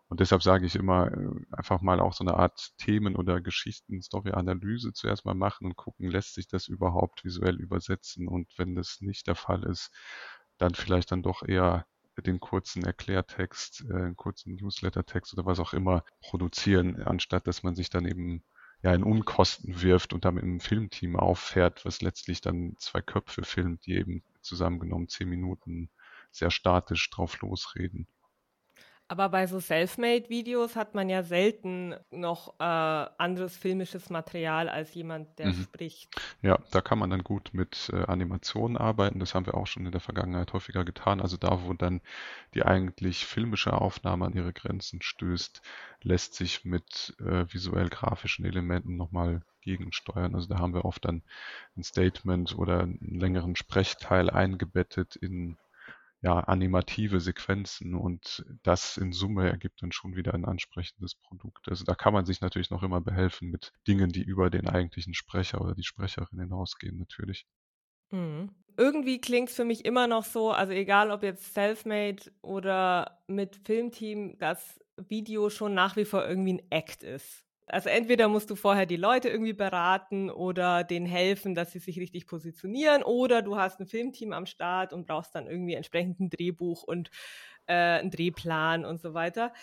Und deshalb sage ich immer, äh, einfach mal auch so eine Art Themen- oder Geschichten-Story-Analyse zuerst mal machen und gucken, lässt sich das überhaupt visuell übersetzen? Und wenn das nicht der Fall ist, dann vielleicht dann doch eher den kurzen Erklärtext, äh, einen kurzen Newsletter-Text oder was auch immer produzieren, anstatt dass man sich dann eben ja in Unkosten wirft und damit ein Filmteam auffährt, was letztlich dann zwei Köpfe filmt, die eben zusammengenommen zehn Minuten sehr statisch drauf losreden. Aber bei so Selfmade-Videos hat man ja selten noch äh, anderes filmisches Material als jemand, der mhm. spricht. Ja, da kann man dann gut mit äh, Animationen arbeiten. Das haben wir auch schon in der Vergangenheit häufiger getan. Also da, wo dann die eigentlich filmische Aufnahme an ihre Grenzen stößt, lässt sich mit äh, visuell-grafischen Elementen nochmal gegensteuern. Also da haben wir oft dann ein Statement oder einen längeren Sprechteil eingebettet in ja, animative Sequenzen und das in Summe ergibt dann schon wieder ein ansprechendes Produkt. Also da kann man sich natürlich noch immer behelfen mit Dingen, die über den eigentlichen Sprecher oder die Sprecherin hinausgehen, natürlich. Mhm. Irgendwie klingt es für mich immer noch so, also egal ob jetzt Selfmade oder mit Filmteam, dass Video schon nach wie vor irgendwie ein Act ist. Also entweder musst du vorher die Leute irgendwie beraten oder denen helfen, dass sie sich richtig positionieren, oder du hast ein Filmteam am Start und brauchst dann irgendwie entsprechend ein Drehbuch und äh, einen Drehplan und so weiter.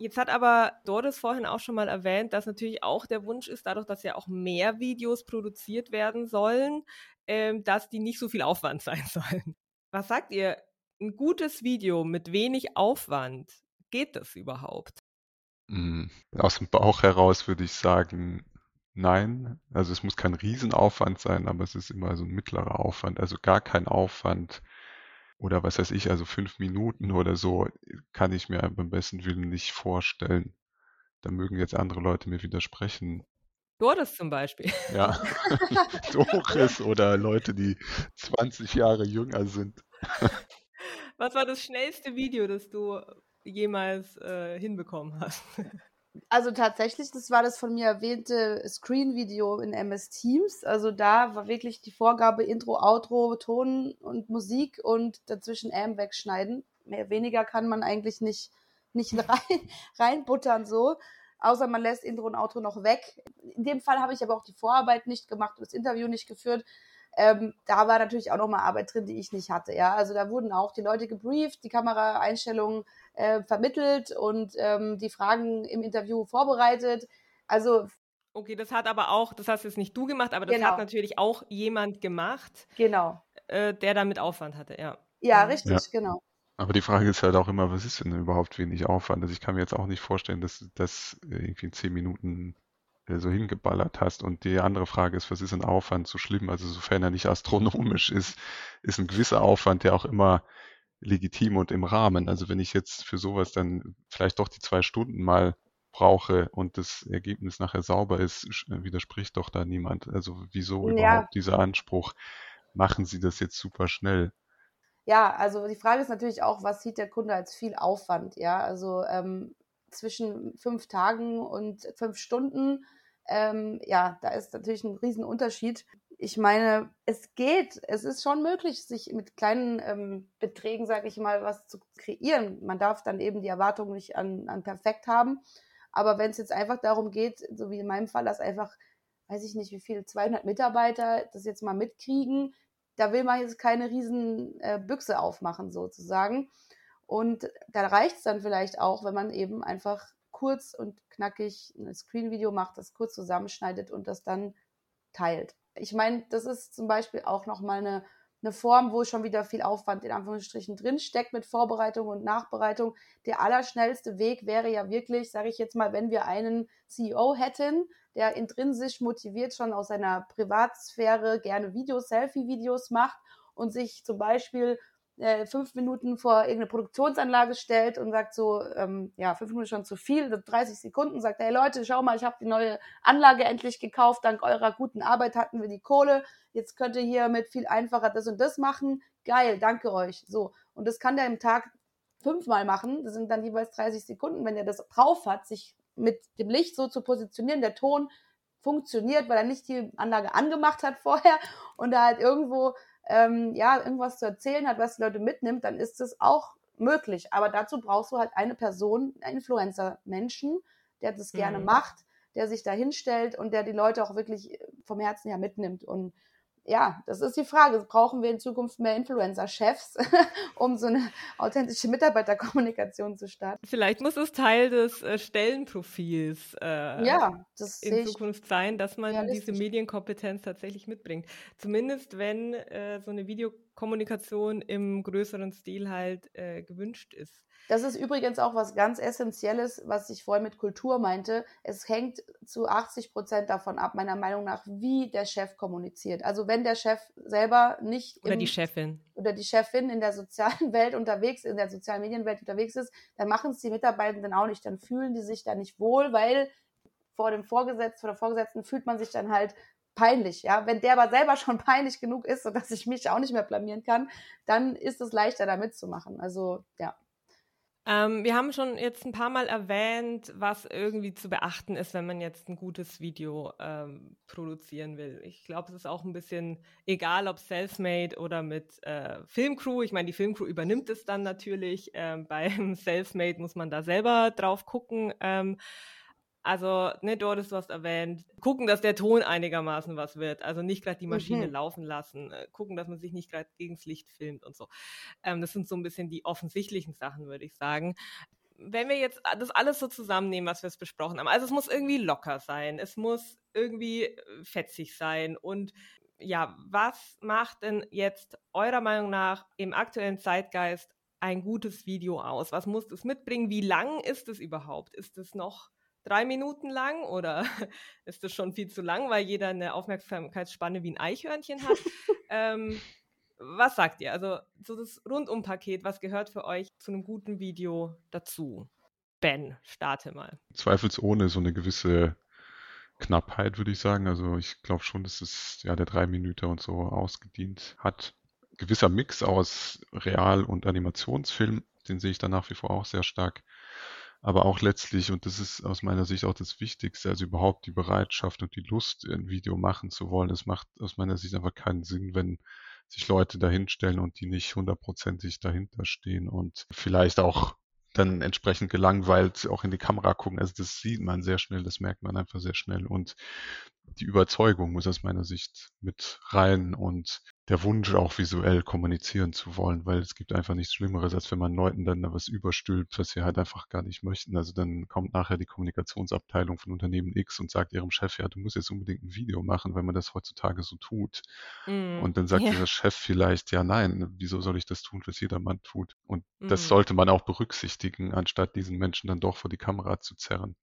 Jetzt hat aber Doris vorhin auch schon mal erwähnt, dass natürlich auch der Wunsch ist, dadurch, dass ja auch mehr Videos produziert werden sollen, ähm, dass die nicht so viel Aufwand sein sollen. Was sagt ihr? Ein gutes Video mit wenig Aufwand, geht das überhaupt? Hm, aus dem Bauch heraus würde ich sagen, nein. Also es muss kein Riesenaufwand sein, aber es ist immer so ein mittlerer Aufwand. Also gar kein Aufwand oder was weiß ich, also fünf Minuten oder so kann ich mir beim besten Willen nicht vorstellen. Da mögen jetzt andere Leute mir widersprechen. Doris zum Beispiel. Ja, Doris oder Leute, die 20 Jahre jünger sind. Was war das schnellste Video, das du jemals äh, hinbekommen hast? Also tatsächlich, das war das von mir erwähnte Screen-Video in MS Teams. Also da war wirklich die Vorgabe Intro, Outro, Ton und Musik und dazwischen AM wegschneiden. Mehr weniger kann man eigentlich nicht, nicht rein, reinbuttern so. Außer man lässt Intro und Outro noch weg. In dem Fall habe ich aber auch die Vorarbeit nicht gemacht und das Interview nicht geführt. Ähm, da war natürlich auch nochmal Arbeit drin, die ich nicht hatte. Ja, also da wurden auch die Leute gebrieft, die Kameraeinstellungen äh, vermittelt und ähm, die Fragen im Interview vorbereitet. Also Okay, das hat aber auch, das hast jetzt nicht du gemacht, aber das genau. hat natürlich auch jemand gemacht, genau. Äh, der damit Aufwand hatte, ja. Ja, mhm. richtig, ja. genau. Aber die Frage ist halt auch immer, was ist denn überhaupt wenig Aufwand? Also ich kann mir jetzt auch nicht vorstellen, dass das irgendwie in zehn Minuten äh, so hingeballert hast. Und die andere Frage ist, was ist ein Aufwand so schlimm? Also sofern er nicht astronomisch ist, ist ein gewisser Aufwand, der auch immer legitim und im Rahmen. Also wenn ich jetzt für sowas dann vielleicht doch die zwei Stunden mal brauche und das Ergebnis nachher sauber ist, äh, widerspricht doch da niemand. Also wieso ja. überhaupt dieser Anspruch? Machen Sie das jetzt super schnell? Ja, also die Frage ist natürlich auch, was sieht der Kunde als viel Aufwand? Ja, also ähm, zwischen fünf Tagen und fünf Stunden, ähm, ja, da ist natürlich ein Riesenunterschied ich meine, es geht, es ist schon möglich, sich mit kleinen ähm, Beträgen, sage ich mal, was zu kreieren. Man darf dann eben die Erwartungen nicht an, an perfekt haben. Aber wenn es jetzt einfach darum geht, so wie in meinem Fall, dass einfach, weiß ich nicht, wie viele, 200 Mitarbeiter das jetzt mal mitkriegen, da will man jetzt keine riesen äh, Büchse aufmachen sozusagen. Und da reicht es dann vielleicht auch, wenn man eben einfach kurz und knackig ein Screen-Video macht, das kurz zusammenschneidet und das dann teilt ich meine, das ist zum Beispiel auch nochmal eine, eine Form, wo schon wieder viel Aufwand in Anführungsstrichen drinsteckt mit Vorbereitung und Nachbereitung. Der allerschnellste Weg wäre ja wirklich, sage ich jetzt mal, wenn wir einen CEO hätten, der intrinsisch motiviert schon aus seiner Privatsphäre gerne Videos, Selfie-Videos macht und sich zum Beispiel äh, fünf Minuten vor irgendeine Produktionsanlage stellt und sagt so, ähm, ja, fünf Minuten schon zu viel, 30 Sekunden, sagt, hey Leute, schau mal, ich habe die neue Anlage endlich gekauft, dank eurer guten Arbeit hatten wir die Kohle, jetzt könnt ihr hier mit viel einfacher das und das machen, geil, danke euch. So, und das kann der im Tag fünfmal machen, das sind dann jeweils 30 Sekunden, wenn er das drauf hat, sich mit dem Licht so zu positionieren, der Ton funktioniert, weil er nicht die Anlage angemacht hat vorher und da halt irgendwo ähm, ja irgendwas zu erzählen hat, was die Leute mitnimmt, dann ist es auch möglich. Aber dazu brauchst du halt eine Person, einen Influencer-Menschen, der das mhm. gerne macht, der sich da hinstellt und der die Leute auch wirklich vom Herzen her mitnimmt. Und ja, das ist die Frage. Brauchen wir in Zukunft mehr Influencer-Chefs, um so eine authentische Mitarbeiterkommunikation zu starten? Vielleicht muss es Teil des äh, Stellenprofils äh, ja, in Zukunft sein, dass man diese Medienkompetenz tatsächlich mitbringt. Zumindest wenn äh, so eine Videokommunikation im größeren Stil halt äh, gewünscht ist. Das ist übrigens auch was ganz Essentielles, was ich vorhin mit Kultur meinte. Es hängt zu 80 Prozent davon ab, meiner Meinung nach, wie der Chef kommuniziert. Also wenn der Chef selber nicht oder im, die Chefin oder die Chefin in der sozialen Welt unterwegs, in der sozialen Medienwelt unterwegs ist, dann machen es die Mitarbeitenden auch nicht. Dann fühlen die sich da nicht wohl, weil vor dem Vorgesetzten, vor der Vorgesetzten fühlt man sich dann halt peinlich, ja. Wenn der aber selber schon peinlich genug ist, sodass ich mich auch nicht mehr blamieren kann, dann ist es leichter, da mitzumachen. Also, ja. Ähm, wir haben schon jetzt ein paar Mal erwähnt, was irgendwie zu beachten ist, wenn man jetzt ein gutes Video ähm, produzieren will. Ich glaube, es ist auch ein bisschen egal, ob self-made oder mit äh, Filmcrew. Ich meine, die Filmcrew übernimmt es dann natürlich. Ähm, beim self-made muss man da selber drauf gucken. Also, ne, Doris, du hast erwähnt, gucken, dass der Ton einigermaßen was wird. Also nicht gerade die Maschine mhm. laufen lassen, äh, gucken, dass man sich nicht gerade gegens Licht filmt und so. Ähm, das sind so ein bisschen die offensichtlichen Sachen, würde ich sagen. Wenn wir jetzt das alles so zusammennehmen, was wir es besprochen haben, also es muss irgendwie locker sein, es muss irgendwie äh, fetzig sein und ja, was macht denn jetzt eurer Meinung nach im aktuellen Zeitgeist ein gutes Video aus? Was muss es mitbringen? Wie lang ist es überhaupt? Ist es noch drei Minuten lang oder ist das schon viel zu lang, weil jeder eine Aufmerksamkeitsspanne wie ein Eichhörnchen hat? ähm, was sagt ihr? Also so das Rundumpaket, was gehört für euch zu einem guten Video dazu? Ben, starte mal. Zweifelsohne so eine gewisse Knappheit, würde ich sagen. Also ich glaube schon, dass es ja der drei Minuten und so ausgedient hat. Gewisser Mix aus Real- und Animationsfilm, den sehe ich da nach wie vor auch sehr stark aber auch letztlich, und das ist aus meiner Sicht auch das Wichtigste, also überhaupt die Bereitschaft und die Lust, ein Video machen zu wollen. Es macht aus meiner Sicht einfach keinen Sinn, wenn sich Leute dahinstellen und die nicht hundertprozentig dahinter stehen und vielleicht auch dann entsprechend gelangweilt auch in die Kamera gucken. Also das sieht man sehr schnell, das merkt man einfach sehr schnell. Und die Überzeugung muss aus meiner Sicht mit rein und der Wunsch auch visuell kommunizieren zu wollen, weil es gibt einfach nichts Schlimmeres, als wenn man Leuten dann da was überstülpt, was sie halt einfach gar nicht möchten. Also dann kommt nachher die Kommunikationsabteilung von Unternehmen X und sagt ihrem Chef, ja, du musst jetzt unbedingt ein Video machen, weil man das heutzutage so tut. Mm, und dann sagt ja. dieser Chef vielleicht, ja, nein, wieso soll ich das tun, was jedermann tut? Und mm. das sollte man auch berücksichtigen, anstatt diesen Menschen dann doch vor die Kamera zu zerren.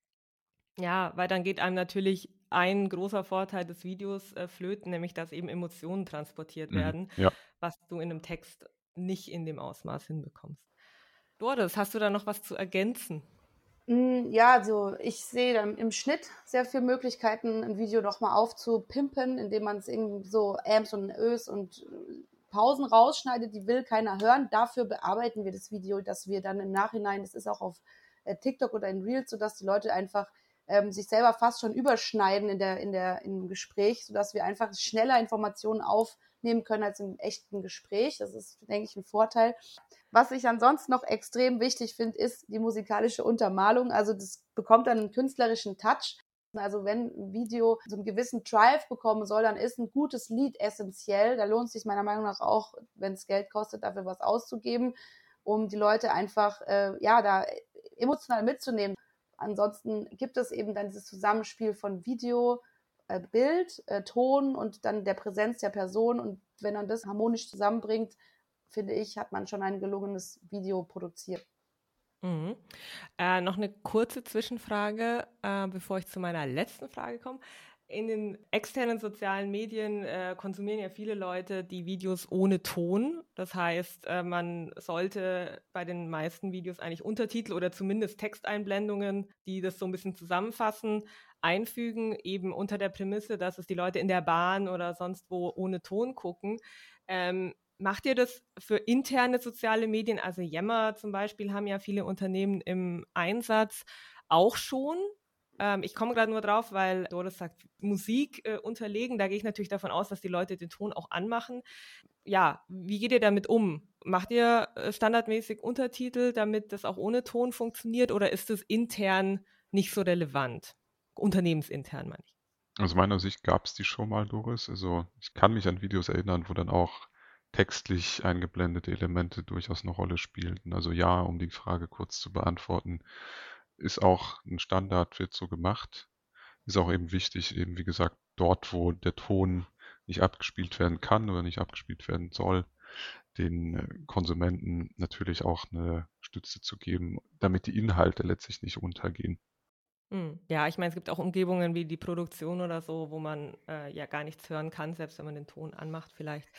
Ja, weil dann geht einem natürlich ein großer Vorteil des Videos äh, flöten, nämlich dass eben Emotionen transportiert mhm, werden, ja. was du in einem Text nicht in dem Ausmaß hinbekommst. Doris, hast du da noch was zu ergänzen? Mm, ja, also ich sehe dann im Schnitt sehr viele Möglichkeiten, ein Video nochmal aufzupimpen, indem man es irgendwie so Ams und Ös und äh, Pausen rausschneidet, die will keiner hören. Dafür bearbeiten wir das Video, dass wir dann im Nachhinein, das ist auch auf äh, TikTok oder in Reels, sodass die Leute einfach ähm, sich selber fast schon überschneiden in der, in der, im Gespräch, sodass wir einfach schneller Informationen aufnehmen können als im echten Gespräch. Das ist, denke ich, ein Vorteil. Was ich ansonsten noch extrem wichtig finde, ist die musikalische Untermalung. Also das bekommt dann einen künstlerischen Touch. Also wenn ein Video so einen gewissen Drive bekommen soll, dann ist ein gutes Lied essentiell. Da lohnt es sich meiner Meinung nach auch, wenn es Geld kostet, dafür was auszugeben, um die Leute einfach äh, ja da emotional mitzunehmen. Ansonsten gibt es eben dann dieses Zusammenspiel von Video, äh, Bild, äh, Ton und dann der Präsenz der Person. Und wenn man das harmonisch zusammenbringt, finde ich, hat man schon ein gelungenes Video produziert. Mhm. Äh, noch eine kurze Zwischenfrage, äh, bevor ich zu meiner letzten Frage komme. In den externen sozialen Medien äh, konsumieren ja viele Leute die Videos ohne Ton. Das heißt, äh, man sollte bei den meisten Videos eigentlich Untertitel oder zumindest Texteinblendungen, die das so ein bisschen zusammenfassen, einfügen, eben unter der Prämisse, dass es die Leute in der Bahn oder sonst wo ohne Ton gucken. Ähm, macht ihr das für interne soziale Medien? Also Yammer zum Beispiel haben ja viele Unternehmen im Einsatz auch schon. Ähm, ich komme gerade nur drauf, weil Doris sagt, Musik äh, unterlegen. Da gehe ich natürlich davon aus, dass die Leute den Ton auch anmachen. Ja, wie geht ihr damit um? Macht ihr äh, standardmäßig Untertitel, damit das auch ohne Ton funktioniert oder ist es intern nicht so relevant? Unternehmensintern, meine ich. Aus meiner Sicht gab es die schon mal, Doris. Also ich kann mich an Videos erinnern, wo dann auch textlich eingeblendete Elemente durchaus eine Rolle spielten. Also ja, um die Frage kurz zu beantworten, ist auch ein Standard, wird so gemacht. Ist auch eben wichtig, eben wie gesagt, dort, wo der Ton nicht abgespielt werden kann oder nicht abgespielt werden soll, den äh, Konsumenten natürlich auch eine Stütze zu geben, damit die Inhalte letztlich nicht untergehen. Hm. Ja, ich meine, es gibt auch Umgebungen wie die Produktion oder so, wo man äh, ja gar nichts hören kann, selbst wenn man den Ton anmacht vielleicht.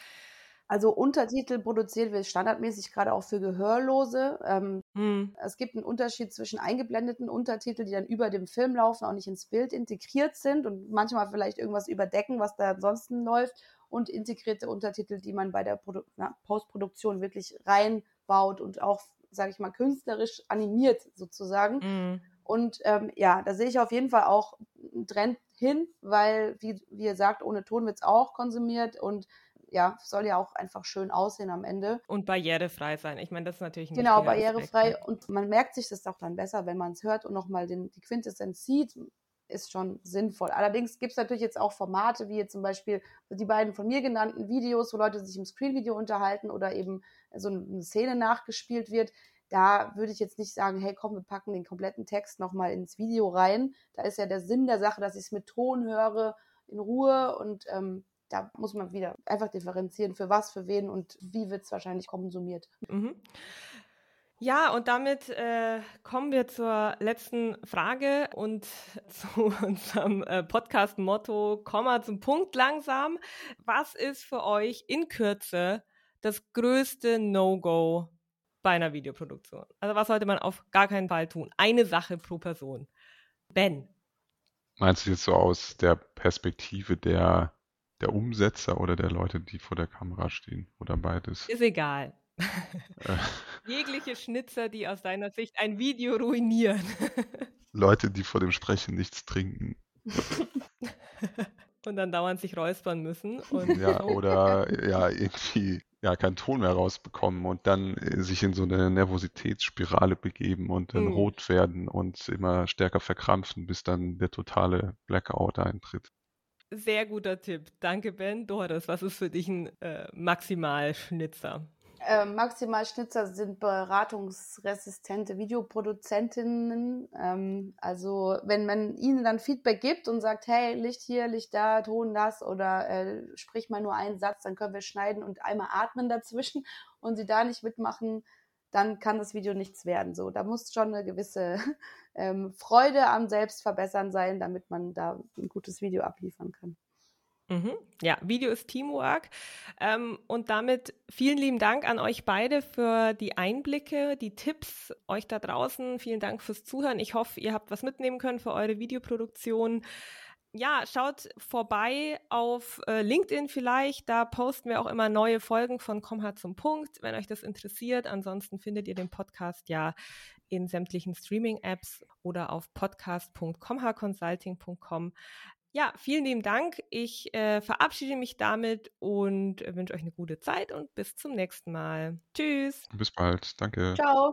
Also Untertitel produziert wird standardmäßig gerade auch für Gehörlose. Ähm, hm. Es gibt einen Unterschied zwischen eingeblendeten Untertiteln, die dann über dem Film laufen, auch nicht ins Bild integriert sind und manchmal vielleicht irgendwas überdecken, was da ansonsten läuft, und integrierte Untertitel, die man bei der Produ na, Postproduktion wirklich reinbaut und auch, sage ich mal, künstlerisch animiert sozusagen. Hm. Und ähm, ja, da sehe ich auf jeden Fall auch einen Trend hin, weil, wie, wie ihr sagt, ohne Ton wird es auch konsumiert und ja, soll ja auch einfach schön aussehen am Ende. Und barrierefrei sein. Ich meine, das ist natürlich ein Genau, barrierefrei. Aspekt, Und man merkt sich das auch dann besser, wenn man es hört und nochmal die Quintessenz sieht, ist schon sinnvoll. Allerdings gibt es natürlich jetzt auch Formate, wie jetzt zum Beispiel die beiden von mir genannten Videos, wo Leute sich im Screenvideo unterhalten oder eben so eine Szene nachgespielt wird. Da würde ich jetzt nicht sagen, hey, komm, wir packen den kompletten Text nochmal ins Video rein. Da ist ja der Sinn der Sache, dass ich es mit Ton höre, in Ruhe und ähm, da muss man wieder einfach differenzieren, für was, für wen und wie wird es wahrscheinlich konsumiert. Mhm. Ja, und damit äh, kommen wir zur letzten Frage und zu unserem äh, Podcast-Motto, Komma zum Punkt langsam. Was ist für euch in Kürze das größte No-Go bei einer Videoproduktion? Also was sollte man auf gar keinen Fall tun? Eine Sache pro Person. Ben. Meinst du jetzt so aus der Perspektive der der Umsetzer oder der Leute, die vor der Kamera stehen oder beides? Ist egal. Äh. Jegliche Schnitzer, die aus deiner Sicht ein Video ruinieren. Leute, die vor dem Sprechen nichts trinken. und dann dauernd sich räuspern müssen. ja, oder ja, irgendwie ja, keinen Ton mehr rausbekommen und dann äh, sich in so eine Nervositätsspirale begeben und dann mhm. rot werden und immer stärker verkrampfen, bis dann der totale Blackout eintritt. Sehr guter Tipp. Danke, Ben. Doris, was ist für dich ein äh, Maximalschnitzer? Äh, Maximalschnitzer sind beratungsresistente Videoproduzentinnen. Ähm, also wenn man ihnen dann Feedback gibt und sagt, hey, Licht hier, Licht da, Ton das oder äh, sprich mal nur einen Satz, dann können wir schneiden und einmal atmen dazwischen und sie da nicht mitmachen, dann kann das Video nichts werden. So, da muss schon eine gewisse ähm, Freude am Selbstverbessern sein, damit man da ein gutes Video abliefern kann. Mhm. Ja, Video ist Teamwork. Ähm, und damit vielen lieben Dank an euch beide für die Einblicke, die Tipps, euch da draußen. Vielen Dank fürs Zuhören. Ich hoffe, ihr habt was mitnehmen können für eure Videoproduktion ja, schaut vorbei auf äh, LinkedIn vielleicht. Da posten wir auch immer neue Folgen von Komm hart zum Punkt, wenn euch das interessiert. Ansonsten findet ihr den Podcast ja in sämtlichen Streaming-Apps oder auf podcast.comhaconsulting.com. Ja, vielen lieben Dank. Ich äh, verabschiede mich damit und wünsche euch eine gute Zeit und bis zum nächsten Mal. Tschüss. Bis bald. Danke. Ciao.